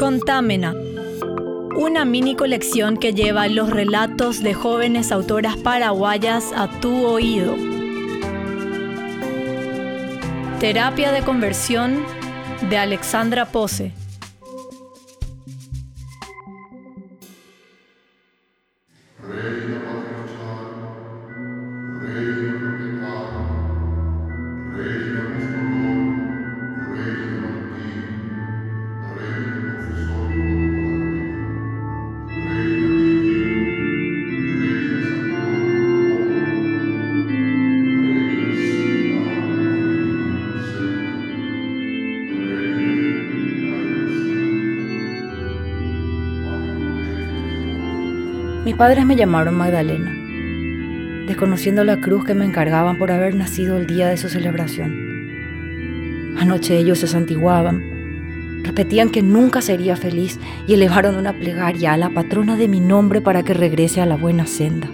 Contámena. Una mini colección que lleva los relatos de jóvenes autoras paraguayas a tu oído. Terapia de conversión de Alexandra Pose. Padres me llamaron Magdalena, desconociendo la cruz que me encargaban por haber nacido el día de su celebración. Anoche ellos se santiguaban, repetían que nunca sería feliz y elevaron una plegaria a la patrona de mi nombre para que regrese a la buena senda,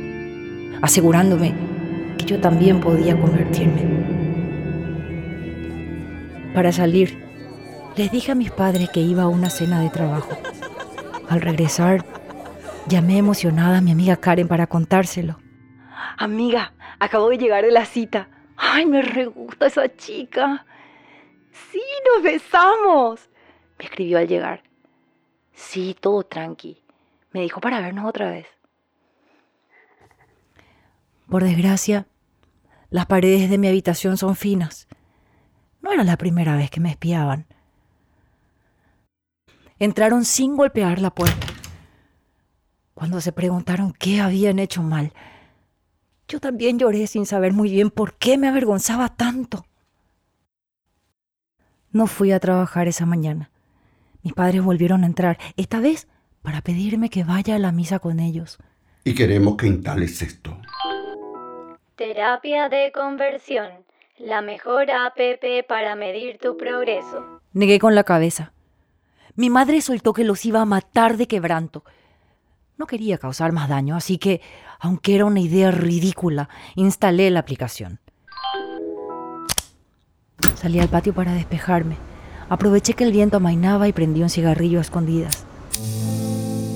asegurándome que yo también podía convertirme. Para salir, les dije a mis padres que iba a una cena de trabajo. Al regresar, Llamé emocionada a mi amiga Karen para contárselo. Amiga, acabo de llegar de la cita. Ay, me re gusta esa chica. Sí, nos besamos. Me escribió al llegar. Sí, todo tranqui. Me dijo para vernos otra vez. Por desgracia, las paredes de mi habitación son finas. No era la primera vez que me espiaban. Entraron sin golpear la puerta. Cuando se preguntaron qué habían hecho mal, yo también lloré sin saber muy bien por qué me avergonzaba tanto. No fui a trabajar esa mañana. Mis padres volvieron a entrar, esta vez para pedirme que vaya a la misa con ellos. Y queremos que instales esto. Terapia de conversión, la mejor APP para medir tu progreso. Negué con la cabeza. Mi madre soltó que los iba a matar de quebranto. No quería causar más daño, así que, aunque era una idea ridícula, instalé la aplicación. Salí al patio para despejarme. Aproveché que el viento amainaba y prendí un cigarrillo a escondidas,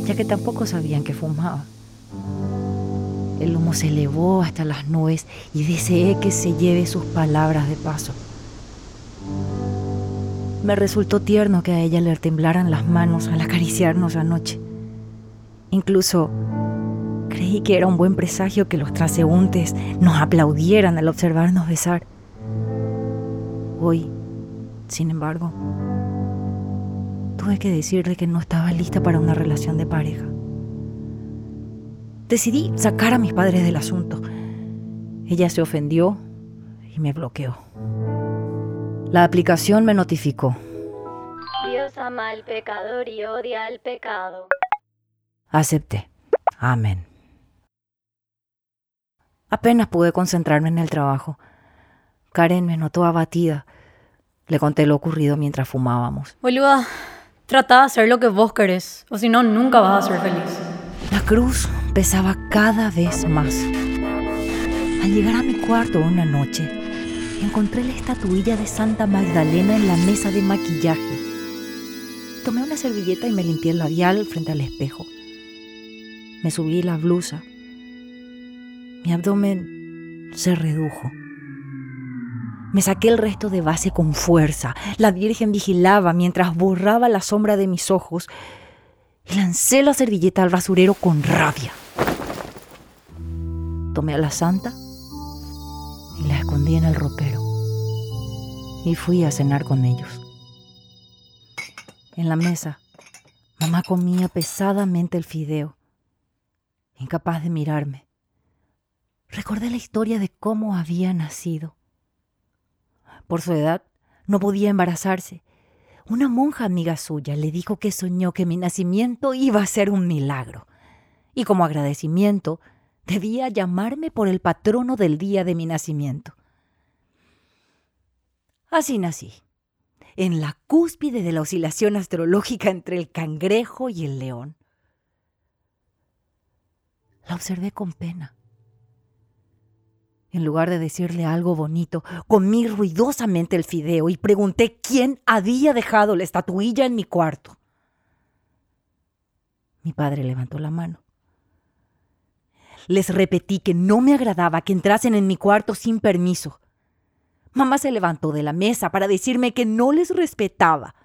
ya que tampoco sabían que fumaba. El humo se elevó hasta las nubes y deseé que se lleve sus palabras de paso. Me resultó tierno que a ella le temblaran las manos al acariciarnos anoche. Incluso creí que era un buen presagio que los transeúntes nos aplaudieran al observarnos besar. Hoy, sin embargo, tuve que decirle que no estaba lista para una relación de pareja. Decidí sacar a mis padres del asunto. Ella se ofendió y me bloqueó. La aplicación me notificó. Dios ama al pecador y odia al pecado. Acepté. Amén. Apenas pude concentrarme en el trabajo. Karen me notó abatida. Le conté lo ocurrido mientras fumábamos. Boluda, trata de hacer lo que vos querés, o si no, nunca vas a ser feliz. La cruz pesaba cada vez más. Al llegar a mi cuarto una noche, encontré la estatuilla de Santa Magdalena en la mesa de maquillaje. Tomé una servilleta y me limpié el labial frente al espejo. Me subí la blusa. Mi abdomen se redujo. Me saqué el resto de base con fuerza. La Virgen vigilaba mientras borraba la sombra de mis ojos y lancé la servilleta al basurero con rabia. Tomé a la santa y la escondí en el ropero. Y fui a cenar con ellos. En la mesa, mamá comía pesadamente el fideo incapaz de mirarme. Recordé la historia de cómo había nacido. Por su edad, no podía embarazarse. Una monja amiga suya le dijo que soñó que mi nacimiento iba a ser un milagro. Y como agradecimiento, debía llamarme por el patrono del día de mi nacimiento. Así nací, en la cúspide de la oscilación astrológica entre el cangrejo y el león. La observé con pena. En lugar de decirle algo bonito, comí ruidosamente el fideo y pregunté quién había dejado la estatuilla en mi cuarto. Mi padre levantó la mano. Les repetí que no me agradaba que entrasen en mi cuarto sin permiso. Mamá se levantó de la mesa para decirme que no les respetaba.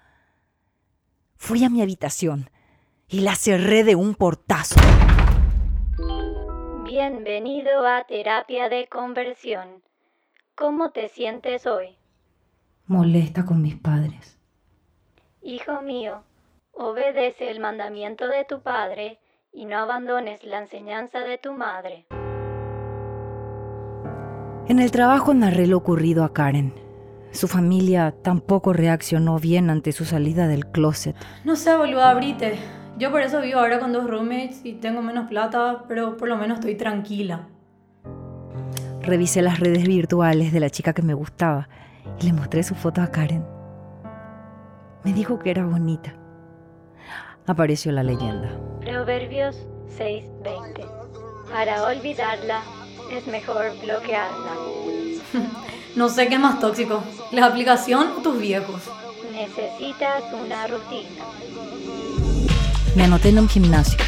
Fui a mi habitación y la cerré de un portazo. Bienvenido a terapia de conversión. ¿Cómo te sientes hoy? Molesta con mis padres. Hijo mío, obedece el mandamiento de tu padre y no abandones la enseñanza de tu madre. En el trabajo narré lo ocurrido a Karen. Su familia tampoco reaccionó bien ante su salida del closet. No sé, boluda, abrite. Yo por eso vivo ahora con dos roommates y tengo menos plata, pero por lo menos estoy tranquila. Revisé las redes virtuales de la chica que me gustaba y le mostré su foto a Karen. Me dijo que era bonita. Apareció la leyenda. Proverbios 6:20. Para olvidarla es mejor bloquearla. No sé qué es más tóxico, la aplicación o tus viejos. Necesitas una rutina. Me anoté en un gimnasio.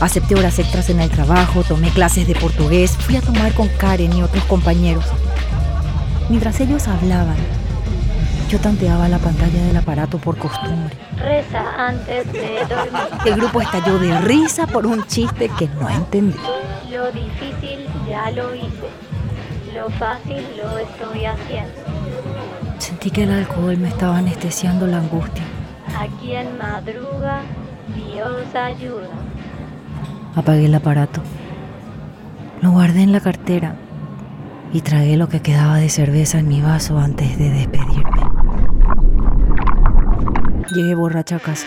Acepté horas extras en el trabajo, tomé clases de portugués, fui a tomar con Karen y otros compañeros. Mientras ellos hablaban, yo tanteaba la pantalla del aparato por costumbre. Reza antes de dormir. El grupo estalló de risa por un chiste que no entendí. Lo difícil ya lo hice. Lo fácil lo estoy haciendo. Sentí que el alcohol me estaba anestesiando la angustia. A quien madruga, Dios ayuda. Apagué el aparato. Lo guardé en la cartera y tragué lo que quedaba de cerveza en mi vaso antes de despedirme. Llegué borracha a casa.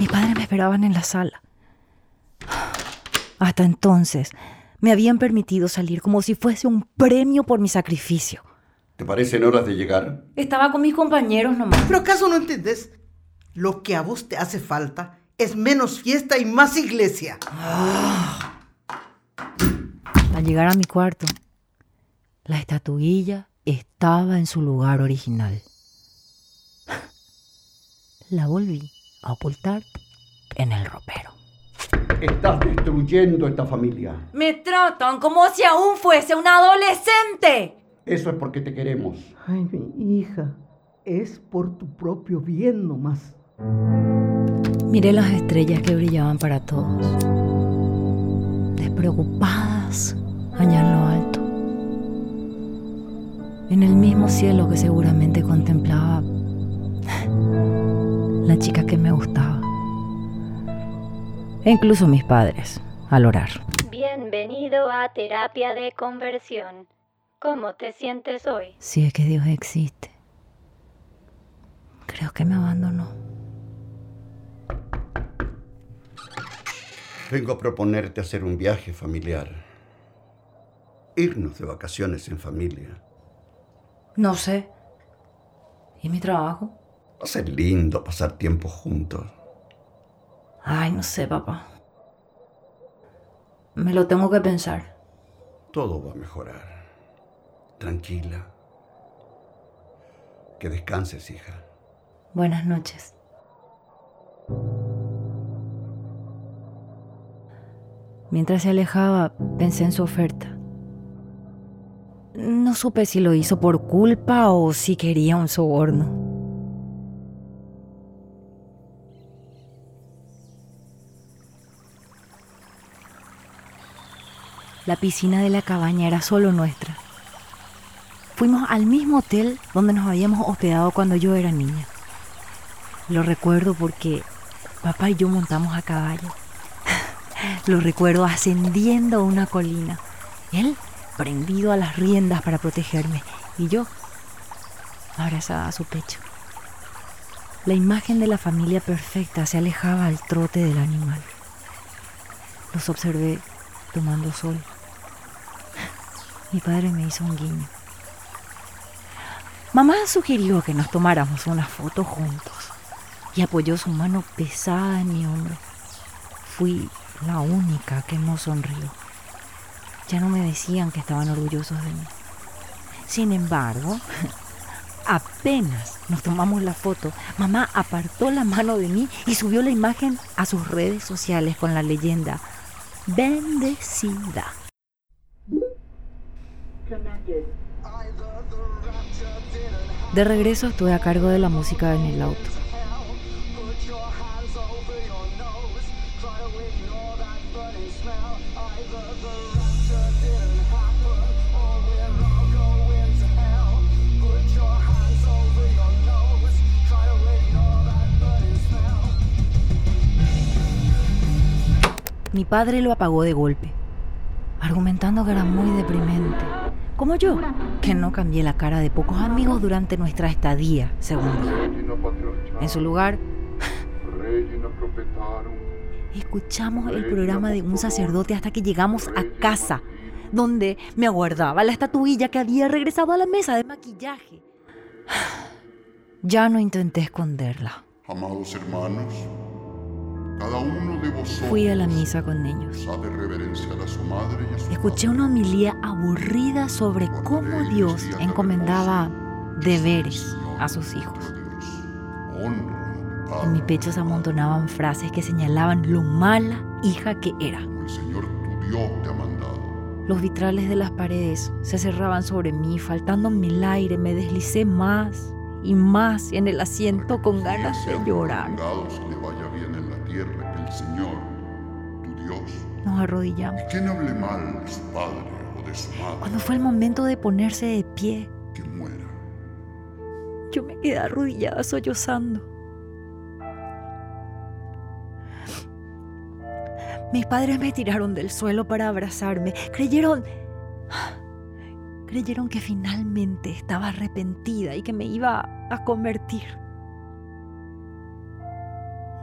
Mis padres me esperaban en la sala. Hasta entonces me habían permitido salir como si fuese un premio por mi sacrificio. ¿Te parecen horas de llegar? Estaba con mis compañeros nomás. ¿Pero acaso no entendés? Lo que a vos te hace falta es menos fiesta y más iglesia. Al llegar a mi cuarto, la estatuilla estaba en su lugar original. La volví a ocultar en el ropero. Estás destruyendo esta familia. Me tratan como si aún fuese una adolescente. Eso es porque te queremos. Ay, mi hija, es por tu propio bien nomás. Miré las estrellas que brillaban para todos. Despreocupadas allá en lo alto. En el mismo cielo que seguramente contemplaba la chica que me gustaba. E incluso mis padres, al orar. Bienvenido a terapia de conversión. ¿Cómo te sientes hoy? Si es que Dios existe. Creo que me abandonó. Vengo a proponerte hacer un viaje familiar. Irnos de vacaciones en familia. No sé. ¿Y mi trabajo? Va a ser lindo pasar tiempo juntos. Ay, no sé, papá. Me lo tengo que pensar. Todo va a mejorar. Tranquila. Que descanses, hija. Buenas noches. Mientras se alejaba, pensé en su oferta. No supe si lo hizo por culpa o si quería un soborno. La piscina de la cabaña era solo nuestra. Fuimos al mismo hotel donde nos habíamos hospedado cuando yo era niña. Lo recuerdo porque papá y yo montamos a caballo. Lo recuerdo ascendiendo una colina. Él prendido a las riendas para protegerme y yo abrazada a su pecho. La imagen de la familia perfecta se alejaba al trote del animal. Los observé tomando sol. Mi padre me hizo un guiño. Mamá sugirió que nos tomáramos una foto juntos y apoyó su mano pesada en mi hombro. Fui la única que no sonrió. Ya no me decían que estaban orgullosos de mí. Sin embargo, Apenas nos tomamos la foto, mamá apartó la mano de mí y subió la imagen a sus redes sociales con la leyenda Bendecida. De regreso estuve a cargo de la música en el auto. Mi padre lo apagó de golpe, argumentando que era muy deprimente. Como yo, que no cambié la cara de pocos amigos durante nuestra estadía, según dijo. En su lugar, escuchamos el programa de un sacerdote hasta que llegamos a casa, donde me aguardaba la estatuilla que había regresado a la mesa de maquillaje. Ya no intenté esconderla. Amados hermanos, cada uno de vosotros Fui a la misa con ellos. sabe a su madre y a su Escuché una homilía aburrida sobre cómo Dios encomendaba deberes a sus hijos. En mi pecho se amontonaban frases que señalalan lo mala hija que era. Los vitrales de las paredes se cerraban sobre mí, faltándome el aire, me deslicé más y más en el asiento con ganas de llorar. Señor, tu Dios, Nos arrodillamos. y quien hable mal de su padre o de su madre, Cuando fue el momento de ponerse de pie, que muera. yo me quedé arrodillada sollozando. Mis padres me tiraron del suelo para abrazarme. Creyeron... Creyeron que finalmente estaba arrepentida y que me iba a convertir.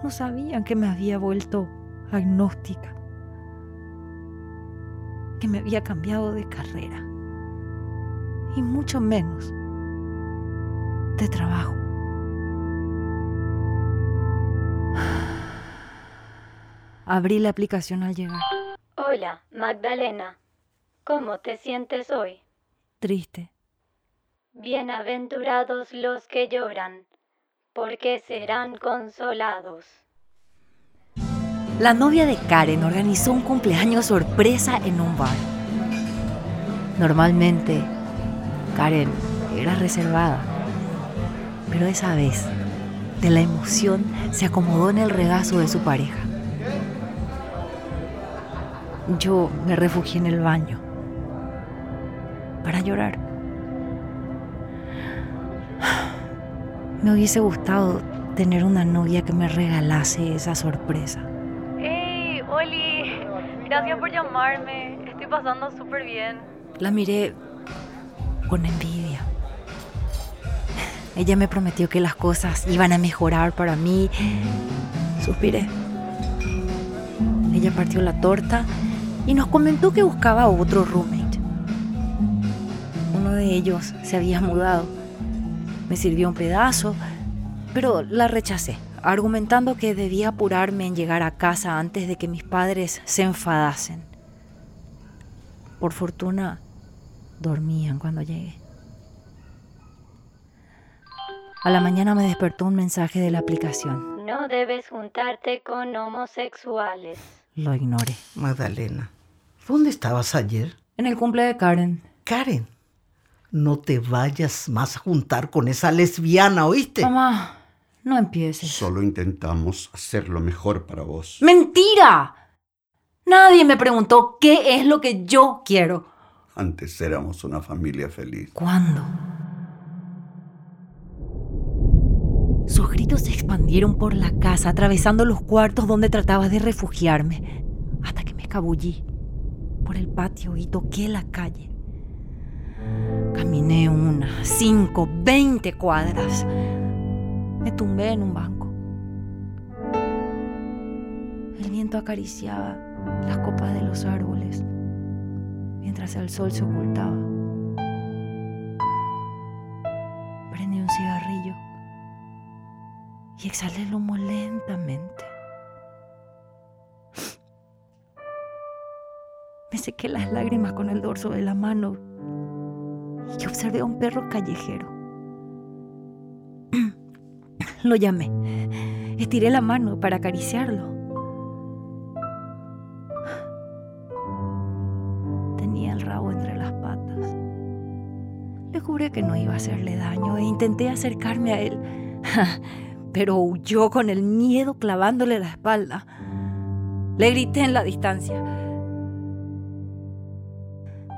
No sabían que me había vuelto agnóstica. Que me había cambiado de carrera. Y mucho menos de trabajo. Abrí la aplicación al llegar. Hola, Magdalena. ¿Cómo te sientes hoy? Triste. Bienaventurados los que lloran, porque serán consolados. La novia de Karen organizó un cumpleaños sorpresa en un bar. Normalmente, Karen era reservada, pero esa vez, de la emoción, se acomodó en el regazo de su pareja. Yo me refugié en el baño para llorar. Me hubiese gustado tener una novia que me regalase esa sorpresa. ¡Hey, Oli! Gracias por llamarme. Estoy pasando súper bien. La miré con envidia. Ella me prometió que las cosas iban a mejorar para mí. Suspiré. Ella partió la torta y nos comentó que buscaba otro roommate. Uno de ellos se había mudado. Me sirvió un pedazo, pero la rechacé, argumentando que debía apurarme en llegar a casa antes de que mis padres se enfadasen. Por fortuna, dormían cuando llegué. A la mañana me despertó un mensaje de la aplicación. No debes juntarte con homosexuales. Lo ignoré. Magdalena, ¿dónde estabas ayer? En el cumple de Karen. Karen, no te vayas más a juntar con esa lesbiana, ¿oíste? Mamá, no empieces. Solo intentamos hacer lo mejor para vos. ¡Mentira! Nadie me preguntó qué es lo que yo quiero. Antes éramos una familia feliz. ¿Cuándo? Sus gritos se expandieron por la casa, atravesando los cuartos donde trataba de refugiarme, hasta que me escabullí por el patio y toqué la calle. Caminé una, cinco, veinte cuadras. Me tumbé en un banco. El viento acariciaba las copas de los árboles mientras el sol se ocultaba. Prendí un cigarrillo y exhalé el humo lentamente. Me sequé las lágrimas con el dorso de la mano y observé a un perro callejero Lo llamé. Estiré la mano para acariciarlo. Tenía el rabo entre las patas. Le juré que no iba a hacerle daño e intenté acercarme a él, pero huyó con el miedo clavándole la espalda. Le grité en la distancia,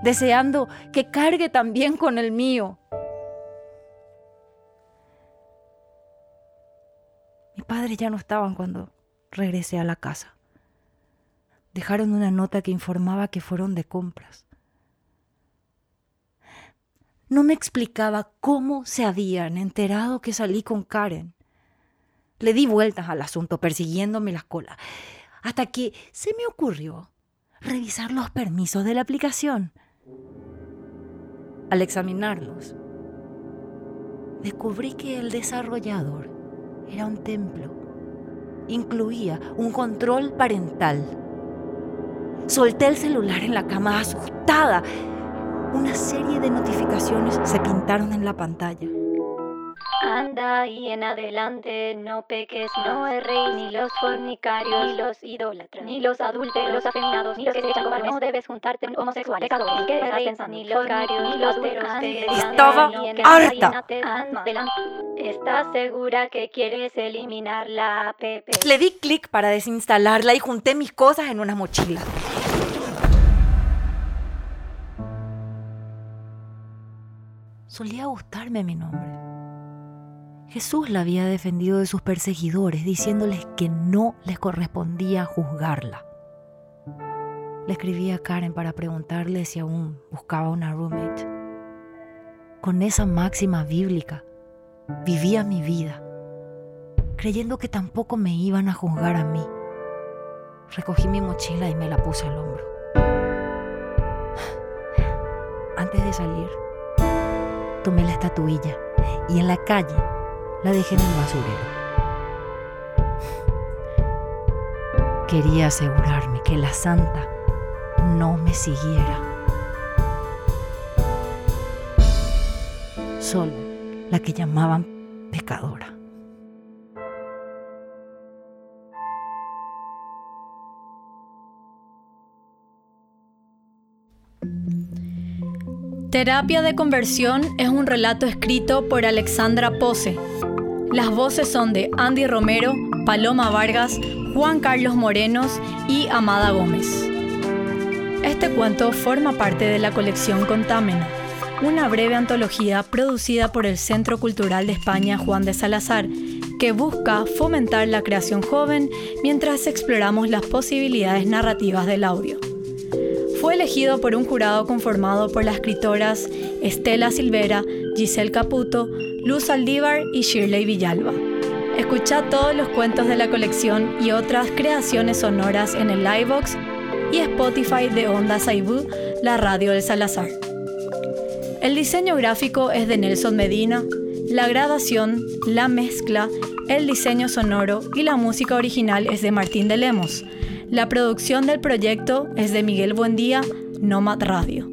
deseando que cargue también con el mío. Mis padres ya no estaban cuando regresé a la casa. Dejaron una nota que informaba que fueron de compras. No me explicaba cómo se habían enterado que salí con Karen. Le di vueltas al asunto, persiguiéndome las colas hasta que se me ocurrió revisar los permisos de la aplicación. Al examinarlos, descubrí que el desarrollador era un templo. Incluía un control parental. Solté el celular en la cama asustada. Una serie de notificaciones se pintaron en la pantalla. Anda y en adelante no peques, no erréis ni los fornicarios, ni los idólatras, ni los adúlteros, los afeminados, ni los que se echan cobardes. No debes juntarte con homosexuales, pecadores, que pensando, ni los carios, ni los Estaba harta. ¿Estás segura que quieres eliminar la app? Le di clic para desinstalarla y junté mis cosas en una mochila. Solía gustarme mi nombre. Jesús la había defendido de sus perseguidores, diciéndoles que no les correspondía juzgarla. Le escribí a Karen para preguntarle si aún buscaba una roommate. Con esa máxima bíblica, vivía mi vida, creyendo que tampoco me iban a juzgar a mí. Recogí mi mochila y me la puse al hombro. Antes de salir, tomé la estatuilla y en la calle la dejé en el basurero. Quería asegurarme que la santa no me siguiera. Solo la que llamaban pecadora. Terapia de conversión es un relato escrito por Alexandra Pose las voces son de Andy Romero, Paloma Vargas, Juan Carlos Morenos y Amada Gómez. Este cuento forma parte de la colección Contámena, una breve antología producida por el Centro Cultural de España Juan de Salazar, que busca fomentar la creación joven mientras exploramos las posibilidades narrativas del audio. Fue elegido por un jurado conformado por las escritoras Estela Silvera, Giselle Caputo, Luz Aldívar y Shirley Villalba. Escucha todos los cuentos de la colección y otras creaciones sonoras en el Livebox y Spotify de Onda Saibú, la radio del Salazar. El diseño gráfico es de Nelson Medina, la grabación, la mezcla, el diseño sonoro y la música original es de Martín de Lemos. La producción del proyecto es de Miguel Buendía, Nomad Radio.